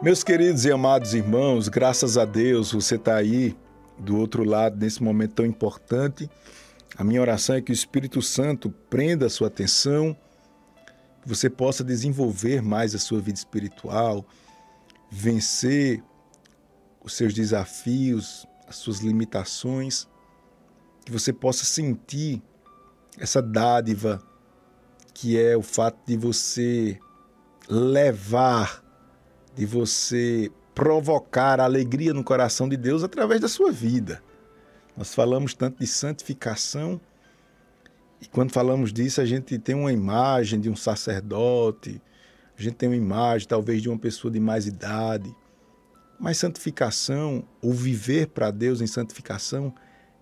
Meus queridos e amados irmãos, graças a Deus você está aí do outro lado nesse momento tão importante. A minha oração é que o Espírito Santo prenda a sua atenção, que você possa desenvolver mais a sua vida espiritual, vencer os seus desafios, as suas limitações, que você possa sentir essa dádiva que é o fato de você levar de você provocar a alegria no coração de Deus através da sua vida. Nós falamos tanto de santificação e quando falamos disso a gente tem uma imagem de um sacerdote, a gente tem uma imagem talvez de uma pessoa de mais idade. Mas santificação, ou viver para Deus em santificação,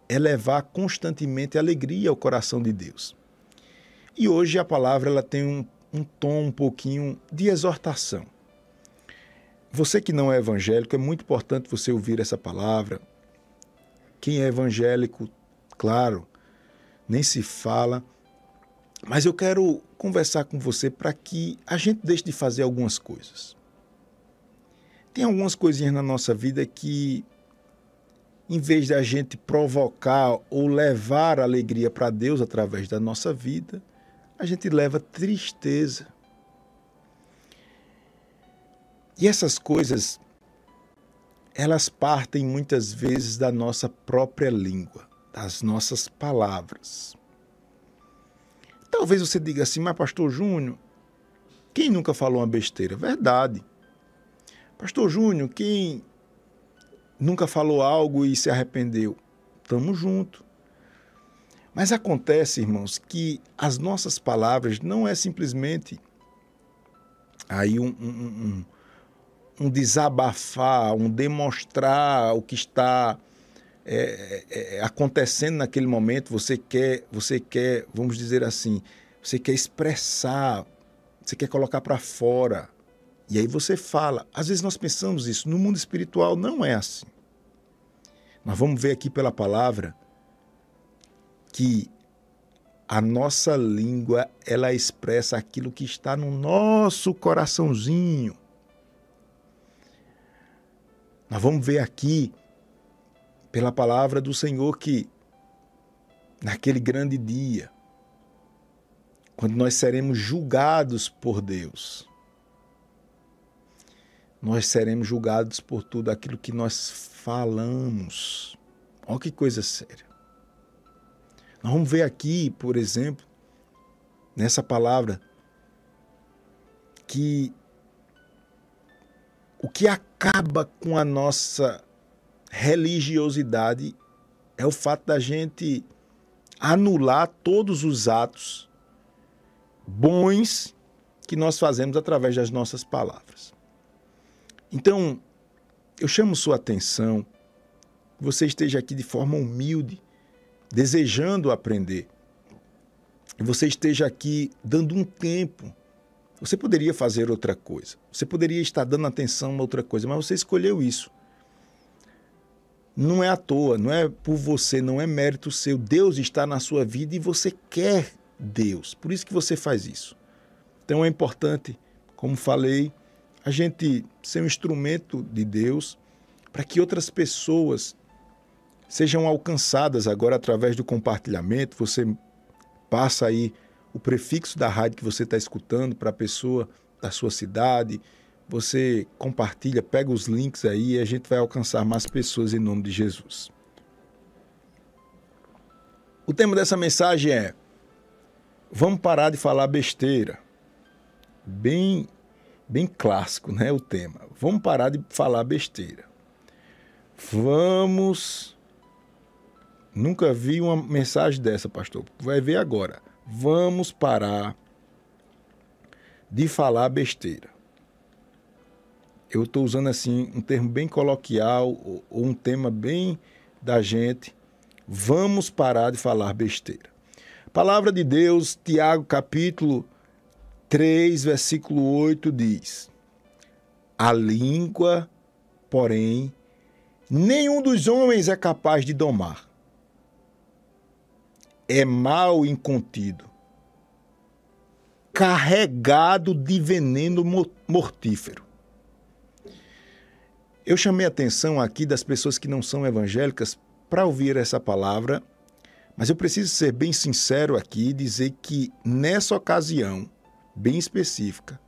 é levar constantemente alegria ao coração de Deus. E hoje a palavra ela tem um, um tom um pouquinho de exortação. Você que não é evangélico, é muito importante você ouvir essa palavra. Quem é evangélico, claro, nem se fala. Mas eu quero conversar com você para que a gente deixe de fazer algumas coisas. Tem algumas coisinhas na nossa vida que, em vez de a gente provocar ou levar alegria para Deus através da nossa vida, a gente leva tristeza e essas coisas, elas partem muitas vezes da nossa própria língua, das nossas palavras. Talvez você diga assim, mas Pastor Júnior, quem nunca falou uma besteira? Verdade. Pastor Júnior, quem nunca falou algo e se arrependeu? Tamo junto. Mas acontece, irmãos, que as nossas palavras não é simplesmente aí um, um, um, desabafar, um demonstrar o que está é, é, é, acontecendo naquele momento. Você quer, você quer, vamos dizer assim, você quer expressar, você quer colocar para fora. E aí você fala. Às vezes nós pensamos isso. No mundo espiritual não é assim. Nós vamos ver aqui pela palavra que a nossa língua ela expressa aquilo que está no nosso coraçãozinho. Nós vamos ver aqui, pela palavra do Senhor, que naquele grande dia, quando nós seremos julgados por Deus, nós seremos julgados por tudo aquilo que nós falamos. Olha que coisa séria. Nós vamos ver aqui, por exemplo, nessa palavra, que o que acaba com a nossa religiosidade é o fato da gente anular todos os atos bons que nós fazemos através das nossas palavras. Então, eu chamo sua atenção, que você esteja aqui de forma humilde, desejando aprender. E você esteja aqui dando um tempo você poderia fazer outra coisa. Você poderia estar dando atenção a outra coisa, mas você escolheu isso. Não é à toa, não é por você, não é mérito seu. Deus está na sua vida e você quer Deus. Por isso que você faz isso. Então é importante, como falei, a gente ser um instrumento de Deus para que outras pessoas sejam alcançadas agora através do compartilhamento. Você passa aí o prefixo da rádio que você está escutando para a pessoa da sua cidade. Você compartilha, pega os links aí e a gente vai alcançar mais pessoas em nome de Jesus. O tema dessa mensagem é: Vamos parar de falar besteira. Bem, bem clássico, né? O tema. Vamos parar de falar besteira. Vamos. Nunca vi uma mensagem dessa, pastor. Vai ver agora vamos parar de falar besteira. Eu estou usando assim um termo bem coloquial ou, um tema bem da gente. Vamos parar de falar besteira. Palavra de Deus, Tiago capítulo 3, versículo 8 diz: A língua, porém, nenhum dos homens é capaz de domar é mal incontido, carregado de veneno mortífero. Eu chamei a atenção aqui das pessoas que não são evangélicas para ouvir essa palavra, mas eu preciso ser bem sincero aqui e dizer que nessa ocasião bem específica,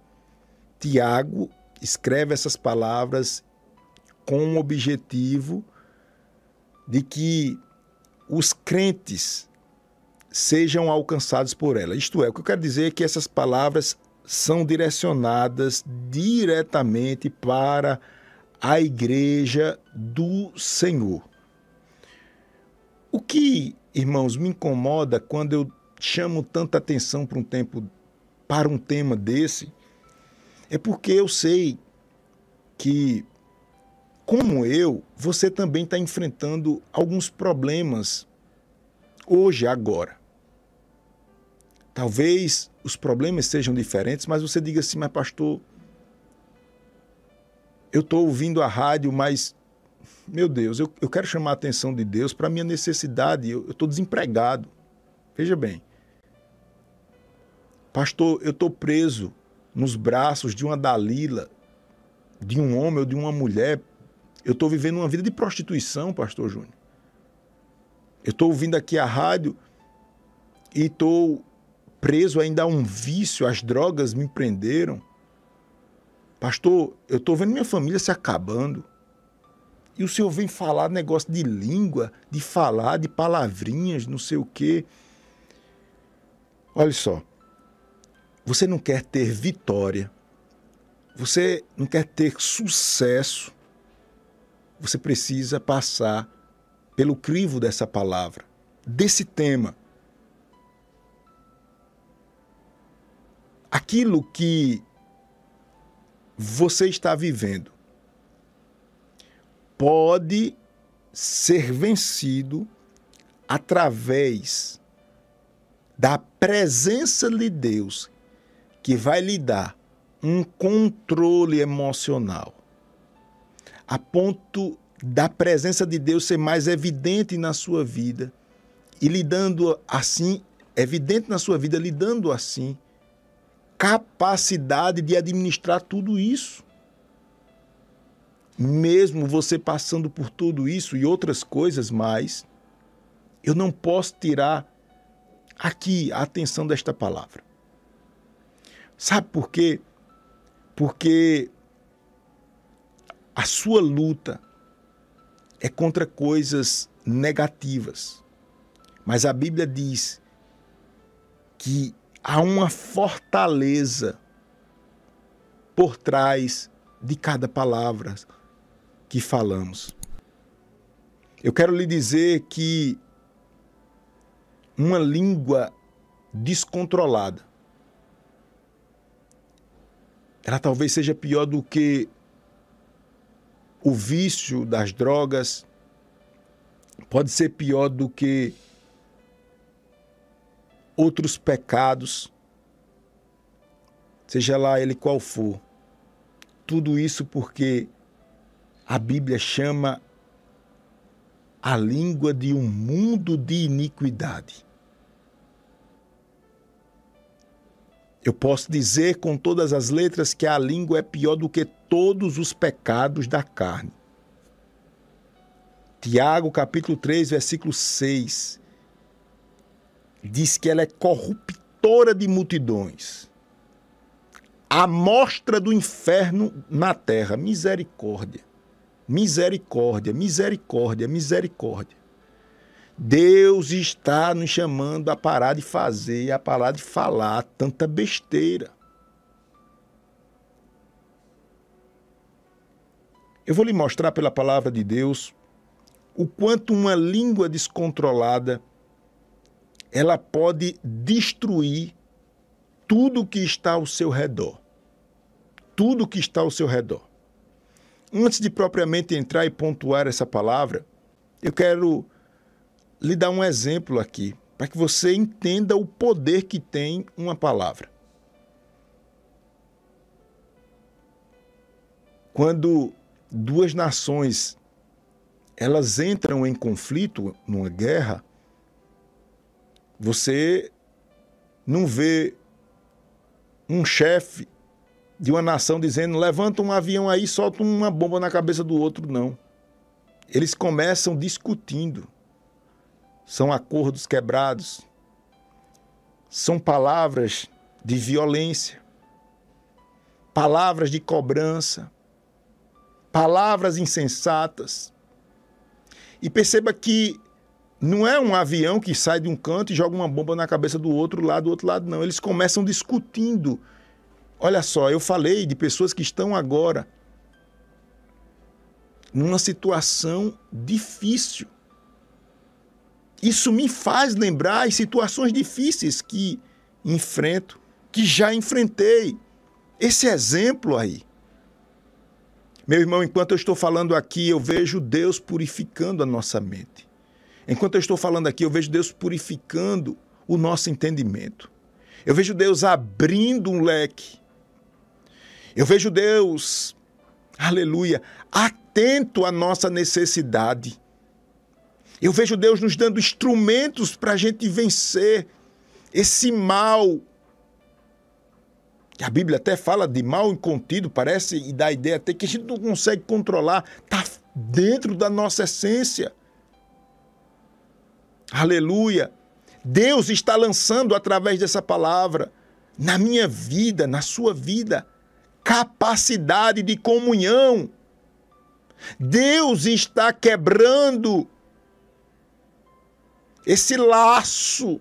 Tiago escreve essas palavras com o objetivo de que os crentes sejam alcançados por ela. Isto é, o que eu quero dizer é que essas palavras são direcionadas diretamente para a igreja do Senhor. O que, irmãos, me incomoda quando eu chamo tanta atenção para um tempo para um tema desse é porque eu sei que como eu, você também está enfrentando alguns problemas hoje, agora. Talvez os problemas sejam diferentes, mas você diga assim, mas pastor, eu estou ouvindo a rádio, mas, meu Deus, eu, eu quero chamar a atenção de Deus para a minha necessidade, eu estou desempregado. Veja bem, pastor, eu estou preso nos braços de uma Dalila, de um homem ou de uma mulher. Eu estou vivendo uma vida de prostituição, pastor Júnior. Eu estou ouvindo aqui a rádio e estou preso ainda a um vício, as drogas me prenderam. Pastor, eu estou vendo minha família se acabando. E o senhor vem falar negócio de língua, de falar, de palavrinhas, não sei o quê. Olha só. Você não quer ter vitória. Você não quer ter sucesso. Você precisa passar pelo crivo dessa palavra, desse tema. Aquilo que você está vivendo pode ser vencido através da presença de Deus que vai lhe dar um controle emocional a ponto da presença de Deus ser mais evidente na sua vida e lhe dando assim, evidente na sua vida, lhe dando assim capacidade de administrar tudo isso. Mesmo você passando por tudo isso e outras coisas mais, eu não posso tirar aqui a atenção desta palavra. Sabe por quê? Porque a sua luta é contra coisas negativas. Mas a Bíblia diz que há uma fortaleza por trás de cada palavra que falamos. Eu quero lhe dizer que uma língua descontrolada ela talvez seja pior do que o vício das drogas, pode ser pior do que outros pecados, seja lá ele qual for. Tudo isso porque a Bíblia chama a língua de um mundo de iniquidade. Eu posso dizer com todas as letras que a língua é pior do que todos os pecados da carne. Tiago, capítulo 3, versículo 6 diz que ela é corruptora de multidões. A mostra do inferno na terra. Misericórdia. Misericórdia, misericórdia, misericórdia. Deus está nos chamando a parar de fazer, a parar de falar tanta besteira. Eu vou lhe mostrar pela palavra de Deus o quanto uma língua descontrolada ela pode destruir tudo que está ao seu redor. Tudo que está ao seu redor. Antes de propriamente entrar e pontuar essa palavra, eu quero lhe dar um exemplo aqui, para que você entenda o poder que tem uma palavra. Quando duas nações elas entram em conflito, numa guerra, você não vê um chefe de uma nação dizendo: levanta um avião aí, solta uma bomba na cabeça do outro, não. Eles começam discutindo. São acordos quebrados. São palavras de violência, palavras de cobrança, palavras insensatas. E perceba que não é um avião que sai de um canto e joga uma bomba na cabeça do outro lado, do outro lado, não. Eles começam discutindo. Olha só, eu falei de pessoas que estão agora numa situação difícil. Isso me faz lembrar as situações difíceis que enfrento, que já enfrentei. Esse exemplo aí. Meu irmão, enquanto eu estou falando aqui, eu vejo Deus purificando a nossa mente. Enquanto eu estou falando aqui, eu vejo Deus purificando o nosso entendimento. Eu vejo Deus abrindo um leque. Eu vejo Deus, aleluia, atento à nossa necessidade. Eu vejo Deus nos dando instrumentos para a gente vencer esse mal. A Bíblia até fala de mal incontido, parece, e dá a ideia até que a gente não consegue controlar, está dentro da nossa essência. Aleluia! Deus está lançando através dessa palavra na minha vida, na sua vida, capacidade de comunhão. Deus está quebrando esse laço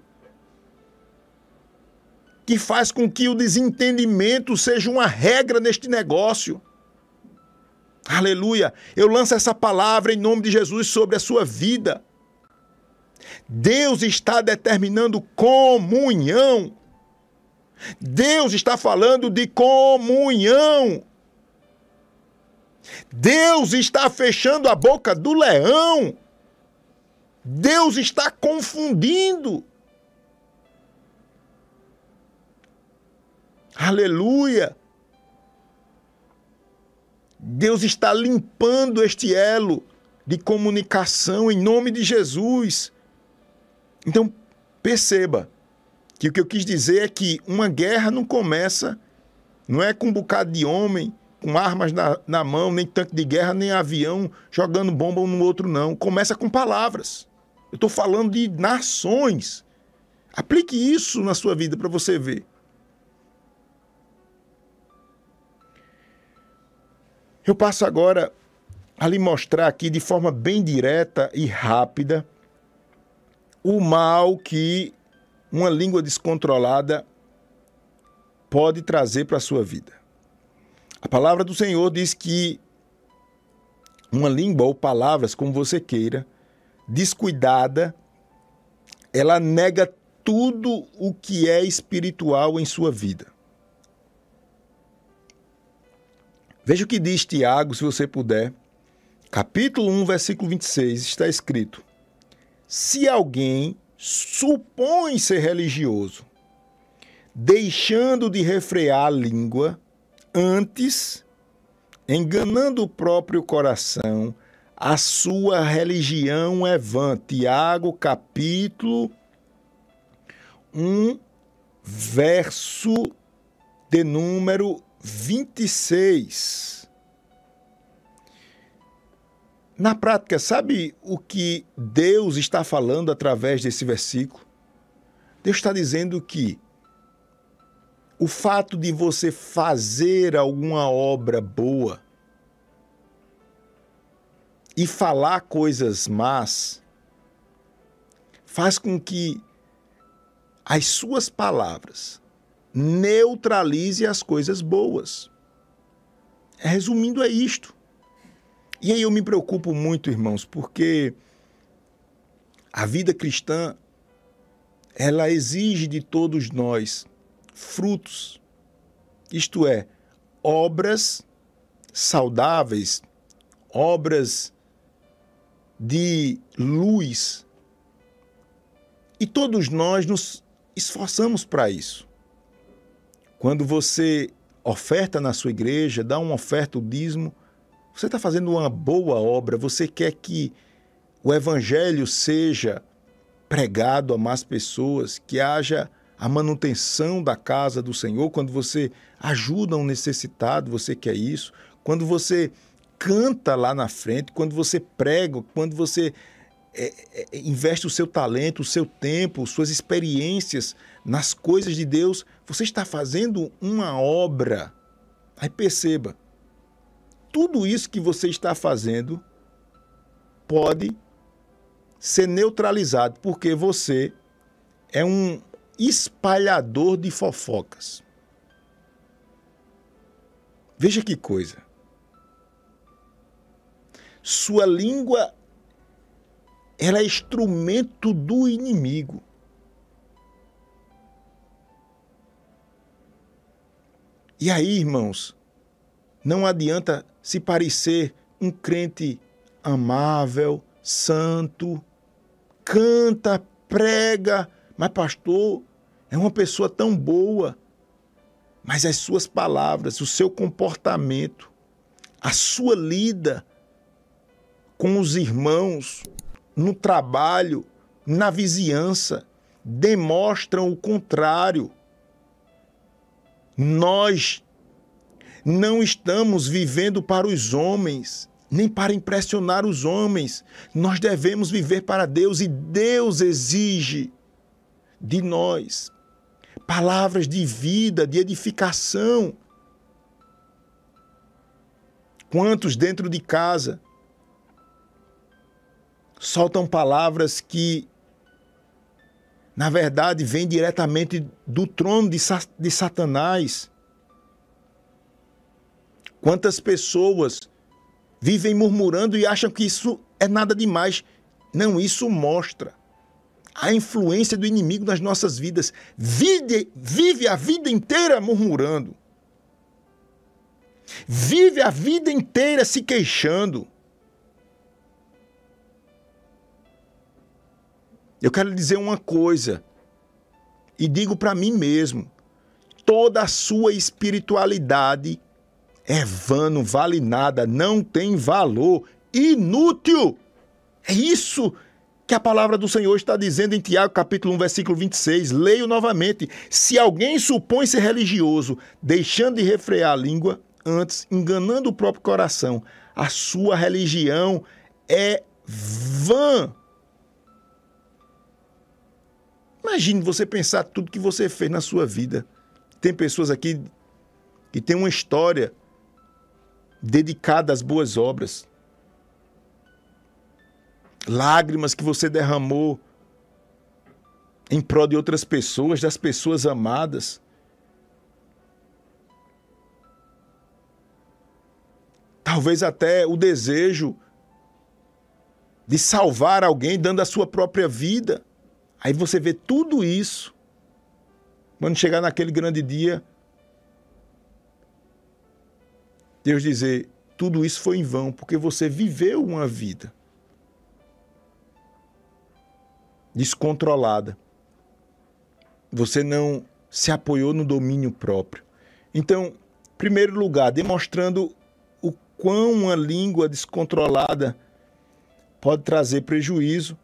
que faz com que o desentendimento seja uma regra neste negócio. Aleluia! Eu lanço essa palavra em nome de Jesus sobre a sua vida. Deus está determinando comunhão. Deus está falando de comunhão. Deus está fechando a boca do leão. Deus está confundindo. Aleluia. Deus está limpando este elo de comunicação em nome de Jesus. Então, perceba que o que eu quis dizer é que uma guerra não começa, não é com um bocado de homem, com armas na, na mão, nem tanque de guerra, nem avião jogando bomba um no outro, não. Começa com palavras. Eu estou falando de nações. Aplique isso na sua vida para você ver. Eu passo agora a lhe mostrar aqui de forma bem direta e rápida o mal que uma língua descontrolada pode trazer para a sua vida. A palavra do Senhor diz que uma língua ou palavras, como você queira, descuidada, ela nega tudo o que é espiritual em sua vida. Veja o que diz Tiago, se você puder. Capítulo 1, versículo 26, está escrito: se alguém supõe ser religioso, deixando de refrear a língua, antes, enganando o próprio coração, a sua religião é vã. Tiago, capítulo 1, verso de número 26. Na prática, sabe o que Deus está falando através desse versículo? Deus está dizendo que o fato de você fazer alguma obra boa e falar coisas más faz com que as suas palavras neutralize as coisas boas. Resumindo, é isto. E aí eu me preocupo muito, irmãos, porque a vida cristã ela exige de todos nós frutos. Isto é, obras saudáveis, obras de luz. E todos nós nos esforçamos para isso. Quando você oferta na sua igreja, dá uma oferta, o dízimo, você está fazendo uma boa obra, você quer que o evangelho seja pregado a mais pessoas, que haja a manutenção da casa do Senhor, quando você ajuda um necessitado, você quer isso, quando você canta lá na frente, quando você prega, quando você é, é, investe o seu talento, o seu tempo, suas experiências nas coisas de Deus, você está fazendo uma obra. Aí perceba, tudo isso que você está fazendo pode ser neutralizado, porque você é um espalhador de fofocas. Veja que coisa. Sua língua ela é instrumento do inimigo. E aí, irmãos, não adianta se parecer um crente amável, santo, canta, prega, mas pastor, é uma pessoa tão boa. Mas as suas palavras, o seu comportamento, a sua lida com os irmãos, no trabalho, na vizinhança, demonstram o contrário. Nós não estamos vivendo para os homens, nem para impressionar os homens. Nós devemos viver para Deus e Deus exige de nós palavras de vida, de edificação. Quantos dentro de casa soltam palavras que, na verdade, vêm diretamente do trono de, de Satanás? Quantas pessoas vivem murmurando e acham que isso é nada demais? Não, isso mostra a influência do inimigo nas nossas vidas. Vive, vive a vida inteira murmurando. Vive a vida inteira se queixando. Eu quero dizer uma coisa, e digo para mim mesmo: toda a sua espiritualidade é vã, não vale nada, não tem valor, inútil. É isso que a palavra do Senhor está dizendo em Tiago, capítulo 1, versículo 26. Leio novamente. Se alguém supõe ser religioso, deixando de refrear a língua, antes enganando o próprio coração, a sua religião é vã. Imagine você pensar tudo que você fez na sua vida. Tem pessoas aqui que têm uma história dedicada às boas obras lágrimas que você derramou em prol de outras pessoas, das pessoas amadas. Talvez até o desejo de salvar alguém dando a sua própria vida. Aí você vê tudo isso. Quando chegar naquele grande dia, Deus dizer: tudo isso foi em vão, porque você viveu uma vida. descontrolada. Você não se apoiou no domínio próprio. Então, primeiro lugar, demonstrando o quão uma língua descontrolada pode trazer prejuízo.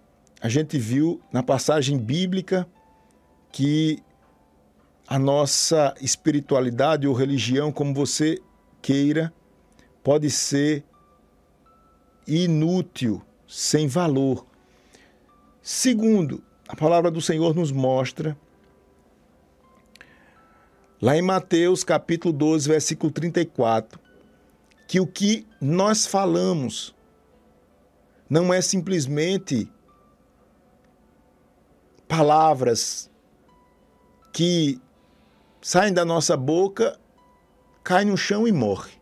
A gente viu na passagem bíblica que a nossa espiritualidade ou religião, como você queira, pode ser inútil, sem valor. Segundo, a palavra do Senhor nos mostra, lá em Mateus capítulo 12, versículo 34, que o que nós falamos não é simplesmente palavras que saem da nossa boca, caem no chão e morrem.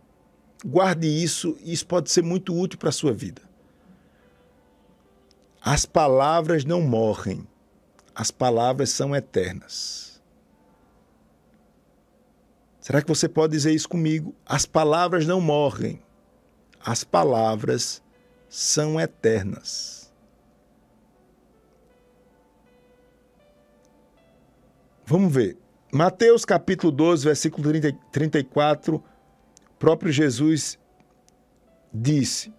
Guarde isso, isso pode ser muito útil para a sua vida. As palavras não morrem, as palavras são eternas. Será que você pode dizer isso comigo? As palavras não morrem, as palavras são eternas. Vamos ver. Mateus capítulo 12, versículo 30, 34, próprio Jesus disse: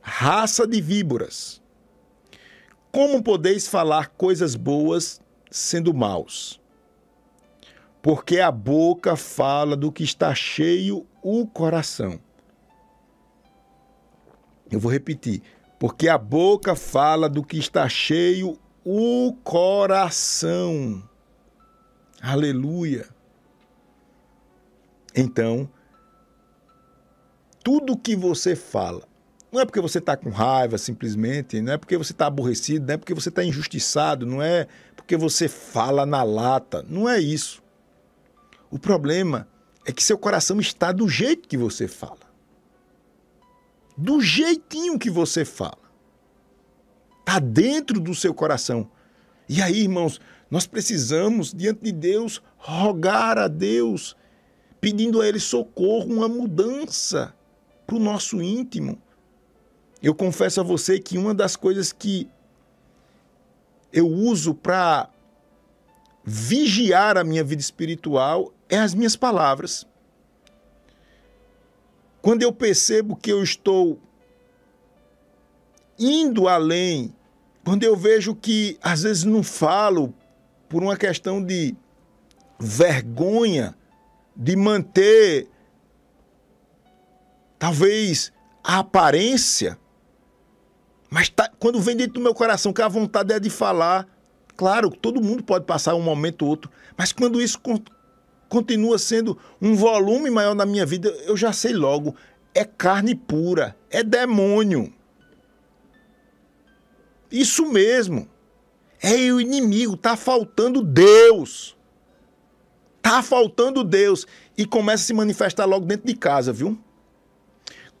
Raça de víboras como podeis falar coisas boas sendo maus? porque a boca fala do que está cheio o coração. Eu vou repetir. Porque a boca fala do que está cheio o coração. Aleluia. Então, tudo que você fala, não é porque você está com raiva simplesmente, não é porque você está aborrecido, não é porque você está injustiçado, não é porque você fala na lata, não é isso. O problema é que seu coração está do jeito que você fala. Do jeitinho que você fala. Está dentro do seu coração. E aí, irmãos, nós precisamos, diante de Deus, rogar a Deus, pedindo a Ele socorro, uma mudança para o nosso íntimo. Eu confesso a você que uma das coisas que eu uso para vigiar a minha vida espiritual é as minhas palavras. Quando eu percebo que eu estou indo além, quando eu vejo que às vezes não falo por uma questão de vergonha, de manter talvez a aparência, mas tá, quando vem dentro do meu coração que a vontade é de falar, claro, todo mundo pode passar um momento ou outro, mas quando isso continua sendo um volume maior na minha vida, eu já sei logo, é carne pura, é demônio. Isso mesmo. É o inimigo, tá faltando Deus. Tá faltando Deus e começa a se manifestar logo dentro de casa, viu?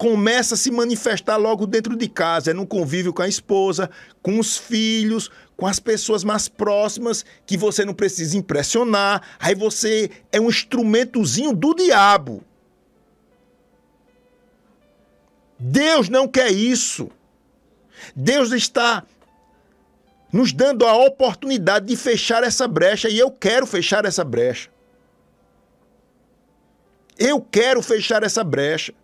começa a se manifestar logo dentro de casa, é no convívio com a esposa, com os filhos, com as pessoas mais próximas que você não precisa impressionar. Aí você é um instrumentozinho do diabo. Deus não quer isso. Deus está nos dando a oportunidade de fechar essa brecha e eu quero fechar essa brecha. Eu quero fechar essa brecha.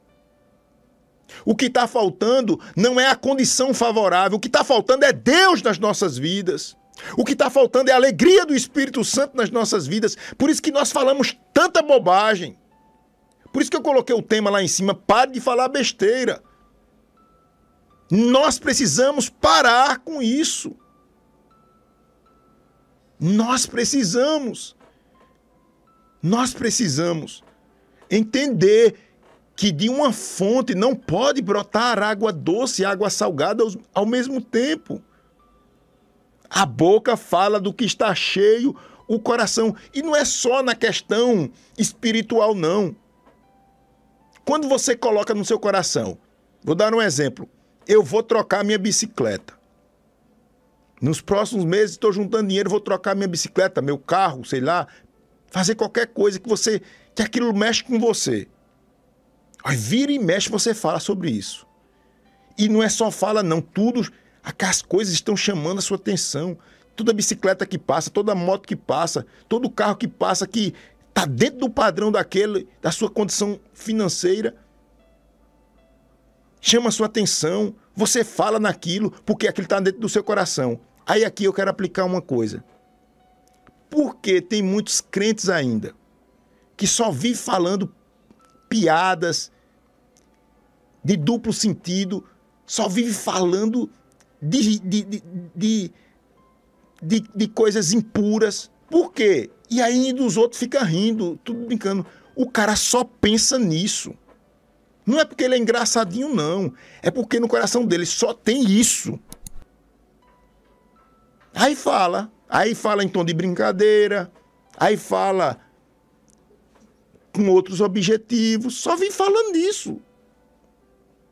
O que está faltando não é a condição favorável, o que está faltando é Deus nas nossas vidas. O que está faltando é a alegria do Espírito Santo nas nossas vidas. Por isso que nós falamos tanta bobagem. Por isso que eu coloquei o tema lá em cima: pare de falar besteira. Nós precisamos parar com isso. Nós precisamos. Nós precisamos entender que de uma fonte não pode brotar água doce e água salgada ao mesmo tempo. A boca fala do que está cheio o coração. E não é só na questão espiritual, não. Quando você coloca no seu coração, vou dar um exemplo. Eu vou trocar minha bicicleta. Nos próximos meses estou juntando dinheiro, vou trocar minha bicicleta, meu carro, sei lá, fazer qualquer coisa que você que aquilo mexe com você. Aí vira e mexe, você fala sobre isso. E não é só fala, não. Tudo, as coisas estão chamando a sua atenção. Toda bicicleta que passa, toda moto que passa, todo carro que passa, que está dentro do padrão daquele, da sua condição financeira, chama a sua atenção. Você fala naquilo, porque aquilo está dentro do seu coração. Aí aqui eu quero aplicar uma coisa. Porque tem muitos crentes ainda que só vivem falando piadas de duplo sentido, só vive falando de, de, de, de, coisas impuras. Por quê? E aí dos outros fica rindo, tudo brincando. O cara só pensa nisso. Não é porque ele é engraçadinho, não. É porque no coração dele só tem isso. Aí fala. Aí fala em tom de brincadeira. Aí fala com outros objetivos. Só vem falando disso.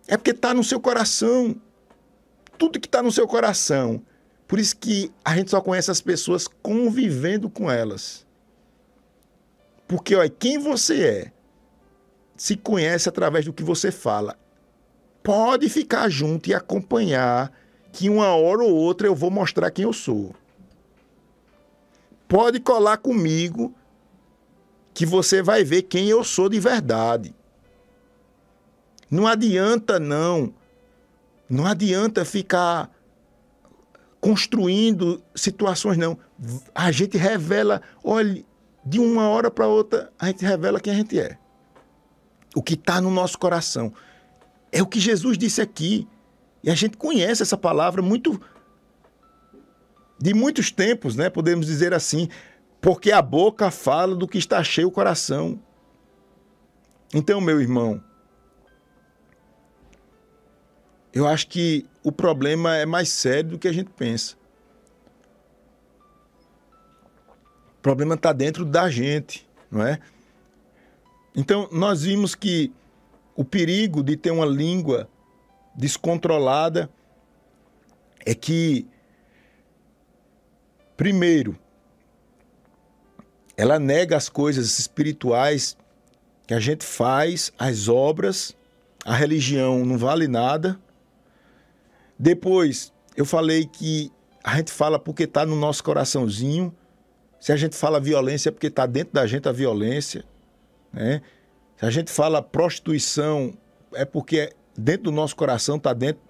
É porque está no seu coração. Tudo que está no seu coração. Por isso que a gente só conhece as pessoas convivendo com elas. Porque, olha, quem você é se conhece através do que você fala. Pode ficar junto e acompanhar que uma hora ou outra eu vou mostrar quem eu sou. Pode colar comigo que você vai ver quem eu sou de verdade. Não adianta, não. Não adianta ficar construindo situações, não. A gente revela, olha, de uma hora para outra, a gente revela quem a gente é. O que está no nosso coração. É o que Jesus disse aqui. E a gente conhece essa palavra muito. de muitos tempos, né? Podemos dizer assim. Porque a boca fala do que está cheio o coração. Então, meu irmão, eu acho que o problema é mais sério do que a gente pensa. problema está dentro da gente, não é? Então, nós vimos que o perigo de ter uma língua descontrolada é que, primeiro, ela nega as coisas espirituais que a gente faz, as obras, a religião não vale nada. Depois, eu falei que a gente fala porque está no nosso coraçãozinho se a gente fala violência é porque está dentro da gente a violência. Né? Se a gente fala prostituição, é porque dentro do nosso coração está dentro.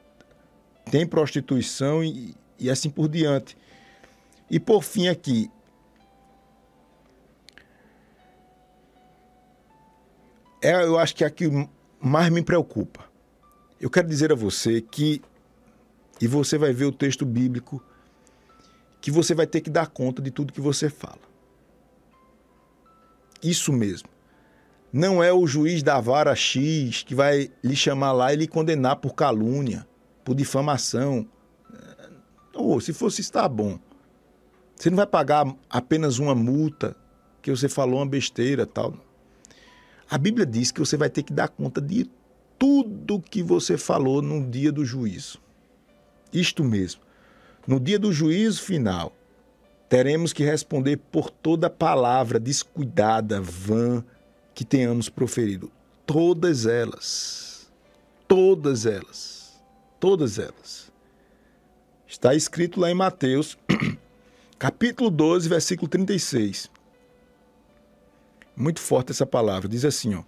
Tem prostituição e, e assim por diante. E por fim aqui. É, eu acho que é aqui mais me preocupa. Eu quero dizer a você que, e você vai ver o texto bíblico que você vai ter que dar conta de tudo que você fala. Isso mesmo. Não é o juiz da vara X que vai lhe chamar lá e lhe condenar por calúnia, por difamação. Ou, se fosse está bom. Você não vai pagar apenas uma multa que você falou uma besteira tal. A Bíblia diz que você vai ter que dar conta de tudo que você falou no dia do juízo. Isto mesmo. No dia do juízo final, teremos que responder por toda palavra descuidada, vã, que tenhamos proferido. Todas elas. Todas elas. Todas elas. Está escrito lá em Mateus, capítulo 12, versículo 36. Muito forte essa palavra. Diz assim, ó.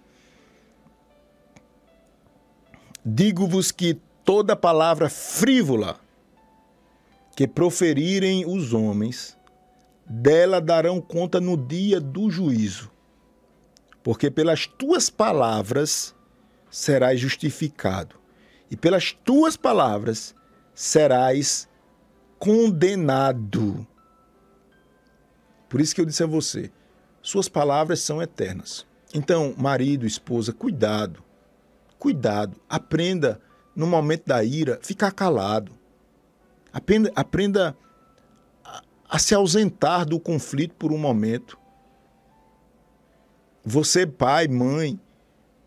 Digo-vos que toda palavra frívola que proferirem os homens, dela darão conta no dia do juízo. Porque pelas tuas palavras serás justificado, e pelas tuas palavras serás condenado. Por isso que eu disse a você, suas palavras são eternas. Então, marido, esposa, cuidado. Cuidado, aprenda no momento da ira ficar calado. Aprenda, aprenda a, a se ausentar do conflito por um momento. Você, pai, mãe,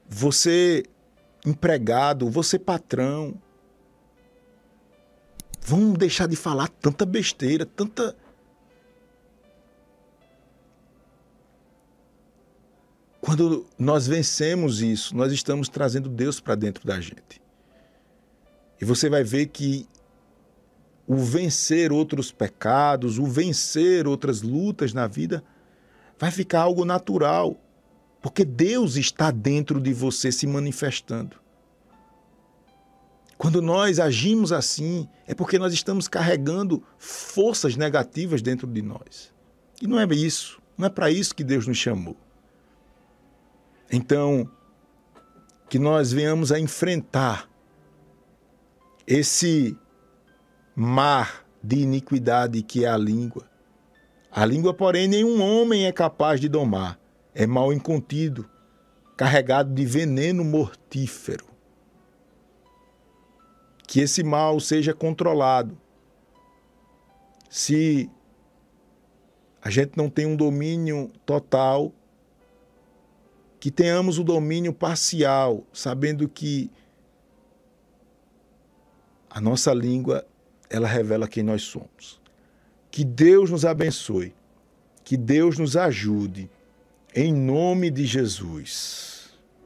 você, empregado, você, patrão. Vamos deixar de falar tanta besteira, tanta. Quando nós vencemos isso, nós estamos trazendo Deus para dentro da gente. E você vai ver que o vencer outros pecados, o vencer outras lutas na vida, vai ficar algo natural, porque Deus está dentro de você se manifestando. Quando nós agimos assim, é porque nós estamos carregando forças negativas dentro de nós. E não é isso, não é para isso que Deus nos chamou. Então, que nós venhamos a enfrentar esse mar de iniquidade que é a língua. A língua, porém, nenhum homem é capaz de domar. É mal incontido, carregado de veneno mortífero. Que esse mal seja controlado. Se a gente não tem um domínio total, que tenhamos o domínio parcial, sabendo que a nossa língua ela revela quem nós somos. Que Deus nos abençoe, que Deus nos ajude, em nome de Jesus.